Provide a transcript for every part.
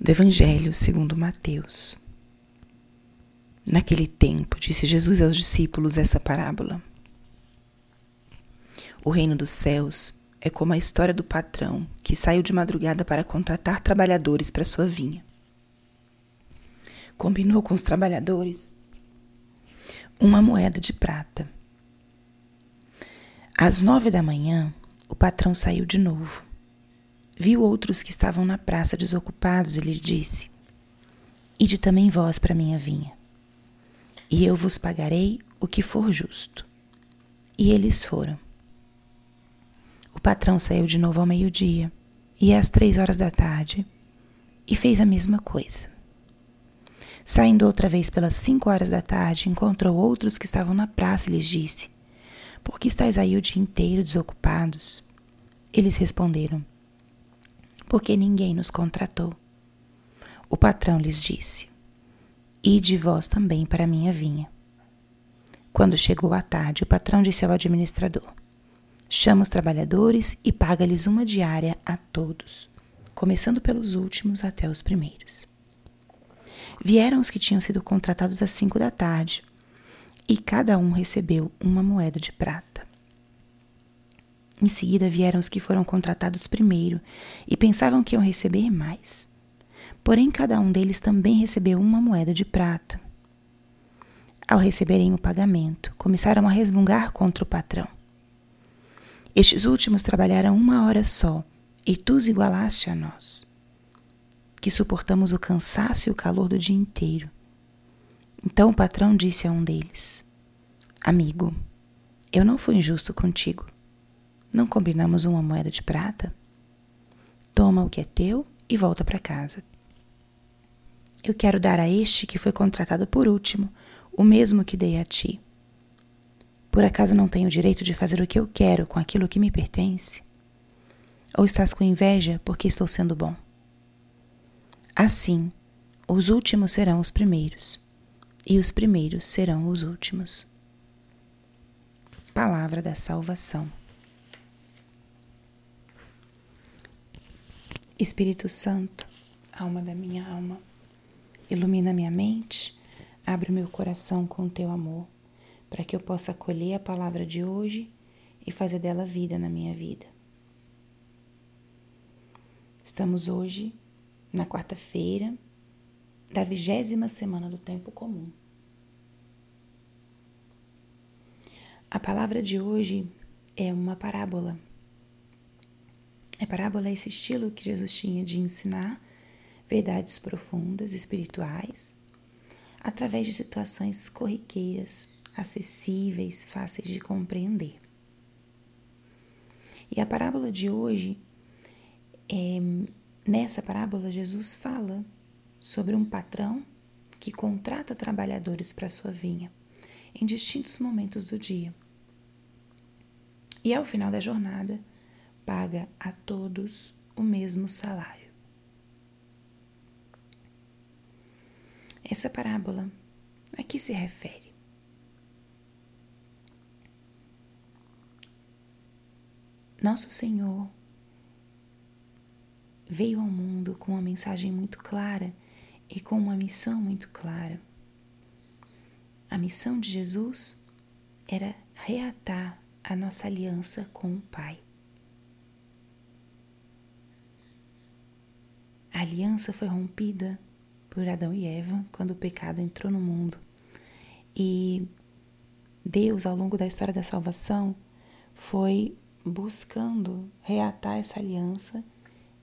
do Evangelho segundo Mateus. Naquele tempo, disse Jesus aos discípulos essa parábola. O reino dos céus é como a história do patrão que saiu de madrugada para contratar trabalhadores para sua vinha. Combinou com os trabalhadores uma moeda de prata. Às nove da manhã, o patrão saiu de novo viu outros que estavam na praça desocupados e lhe disse: Ide também vós para minha vinha, e eu vos pagarei o que for justo. E eles foram. O patrão saiu de novo ao meio-dia e às três horas da tarde e fez a mesma coisa. Saindo outra vez pelas cinco horas da tarde, encontrou outros que estavam na praça e lhes disse: Por que estáis aí o dia inteiro desocupados? Eles responderam: porque ninguém nos contratou. O patrão lhes disse: Ide vós também para a minha vinha. Quando chegou a tarde, o patrão disse ao administrador: Chama os trabalhadores e paga-lhes uma diária a todos, começando pelos últimos até os primeiros. Vieram os que tinham sido contratados às cinco da tarde, e cada um recebeu uma moeda de prata. Em seguida vieram os que foram contratados primeiro e pensavam que iam receber mais. Porém, cada um deles também recebeu uma moeda de prata. Ao receberem o pagamento, começaram a resmungar contra o patrão. Estes últimos trabalharam uma hora só, e tu os igualaste a nós, que suportamos o cansaço e o calor do dia inteiro. Então o patrão disse a um deles: Amigo, eu não fui injusto contigo. Não combinamos uma moeda de prata? Toma o que é teu e volta para casa. Eu quero dar a este que foi contratado por último o mesmo que dei a ti. Por acaso não tenho o direito de fazer o que eu quero com aquilo que me pertence? Ou estás com inveja porque estou sendo bom? Assim, os últimos serão os primeiros, e os primeiros serão os últimos. Palavra da Salvação. Espírito Santo, alma da minha alma, ilumina minha mente, abre meu coração com o teu amor, para que eu possa acolher a palavra de hoje e fazer dela vida na minha vida. Estamos hoje na quarta-feira da vigésima semana do tempo comum. A palavra de hoje é uma parábola a parábola é esse estilo que Jesus tinha de ensinar verdades profundas, espirituais, através de situações corriqueiras, acessíveis, fáceis de compreender. E a parábola de hoje, é, nessa parábola, Jesus fala sobre um patrão que contrata trabalhadores para sua vinha em distintos momentos do dia. E ao final da jornada, paga a todos o mesmo salário. Essa parábola a que se refere? Nosso Senhor veio ao mundo com uma mensagem muito clara e com uma missão muito clara. A missão de Jesus era reatar a nossa aliança com o Pai. A aliança foi rompida por Adão e Eva quando o pecado entrou no mundo. E Deus, ao longo da história da salvação, foi buscando reatar essa aliança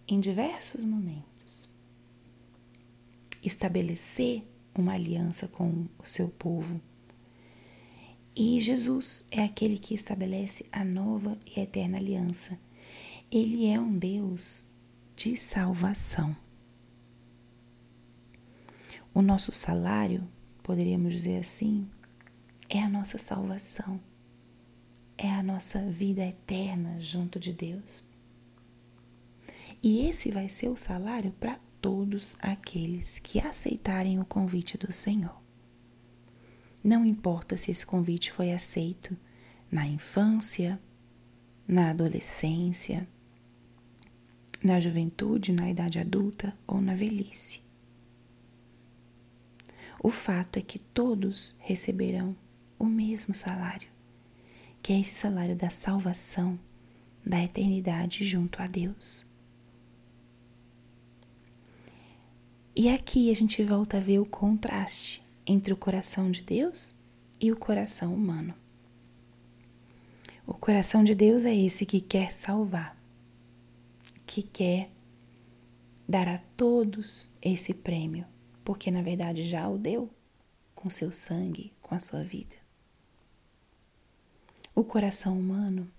em diversos momentos. Estabelecer uma aliança com o seu povo. E Jesus é aquele que estabelece a nova e eterna aliança. Ele é um Deus de salvação. O nosso salário, poderíamos dizer assim, é a nossa salvação, é a nossa vida eterna junto de Deus. E esse vai ser o salário para todos aqueles que aceitarem o convite do Senhor. Não importa se esse convite foi aceito na infância, na adolescência, na juventude, na idade adulta ou na velhice. O fato é que todos receberão o mesmo salário, que é esse salário da salvação, da eternidade junto a Deus. E aqui a gente volta a ver o contraste entre o coração de Deus e o coração humano. O coração de Deus é esse que quer salvar, que quer dar a todos esse prêmio, porque na verdade já o deu com seu sangue, com a sua vida. O coração humano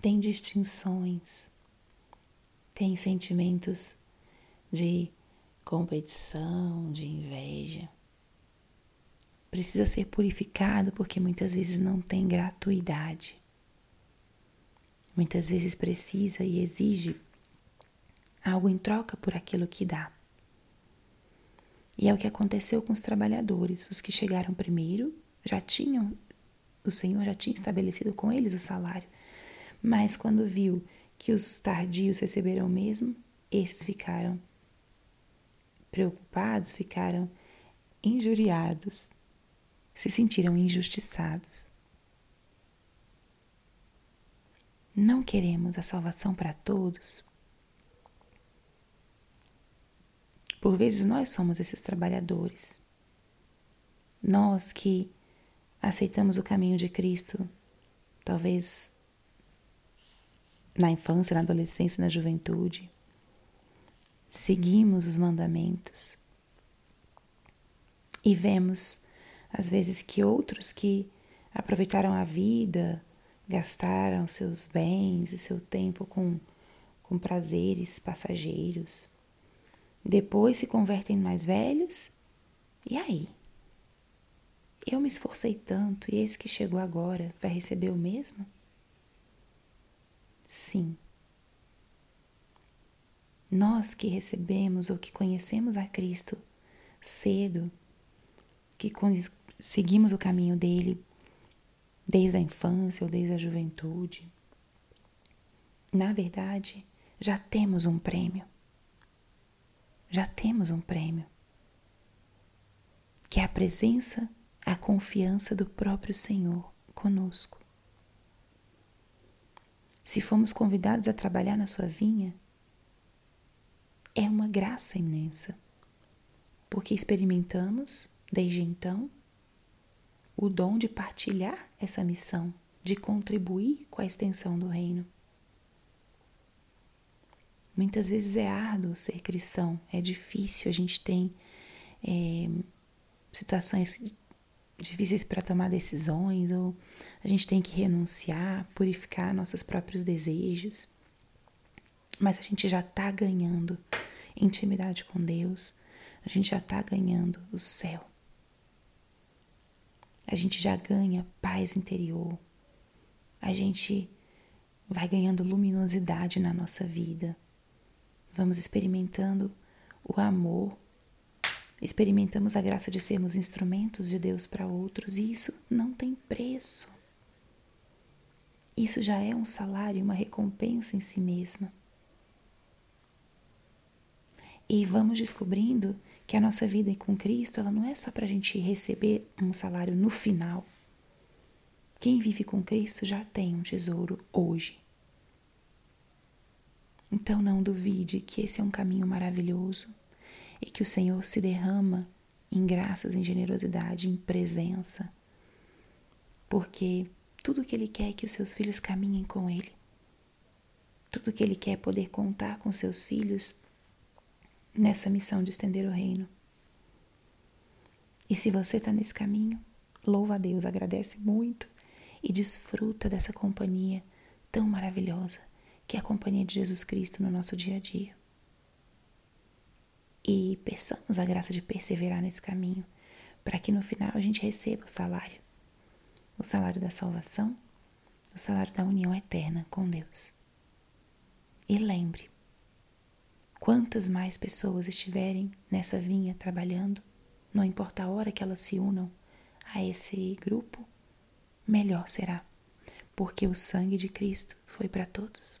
tem distinções, tem sentimentos de competição, de inveja. Precisa ser purificado porque muitas vezes não tem gratuidade. Muitas vezes precisa e exige algo em troca por aquilo que dá. E é o que aconteceu com os trabalhadores. Os que chegaram primeiro já tinham, o Senhor já tinha estabelecido com eles o salário. Mas quando viu que os tardios receberam o mesmo, esses ficaram preocupados, ficaram injuriados, se sentiram injustiçados. Não queremos a salvação para todos. Por vezes nós somos esses trabalhadores. Nós que aceitamos o caminho de Cristo, talvez na infância, na adolescência, na juventude, seguimos os mandamentos e vemos, às vezes, que outros que aproveitaram a vida, gastaram seus bens e seu tempo com, com prazeres passageiros, depois se convertem mais velhos, e aí? Eu me esforcei tanto e esse que chegou agora vai receber o mesmo? Sim. Nós que recebemos ou que conhecemos a Cristo cedo, que seguimos o caminho dele desde a infância ou desde a juventude, na verdade, já temos um prêmio. Já temos um prêmio. Que é a presença, a confiança do próprio Senhor conosco. Se fomos convidados a trabalhar na sua vinha, é uma graça imensa, porque experimentamos, desde então, o dom de partilhar essa missão, de contribuir com a extensão do reino. Muitas vezes é árduo ser cristão, é difícil, a gente tem é, situações difíceis para tomar decisões, ou a gente tem que renunciar, purificar nossos próprios desejos. Mas a gente já está ganhando intimidade com Deus, a gente já está ganhando o céu. A gente já ganha paz interior. A gente vai ganhando luminosidade na nossa vida. Vamos experimentando o amor. Experimentamos a graça de sermos instrumentos de Deus para outros e isso não tem preço. Isso já é um salário, uma recompensa em si mesma. E vamos descobrindo que a nossa vida com Cristo, ela não é só para a gente receber um salário no final. Quem vive com Cristo já tem um tesouro hoje. Então não duvide que esse é um caminho maravilhoso e que o Senhor se derrama em graças, em generosidade, em presença, porque tudo que Ele quer é que os seus filhos caminhem com Ele. Tudo que Ele quer é poder contar com seus filhos nessa missão de estender o reino. E se você está nesse caminho, louva a Deus, agradece muito e desfruta dessa companhia tão maravilhosa que é a companhia de Jesus Cristo no nosso dia a dia. E peçamos a graça de perseverar nesse caminho, para que no final a gente receba o salário o salário da salvação, o salário da união eterna com Deus. E lembre, Quantas mais pessoas estiverem nessa vinha trabalhando, não importa a hora que elas se unam a esse grupo, melhor será, porque o sangue de Cristo foi para todos.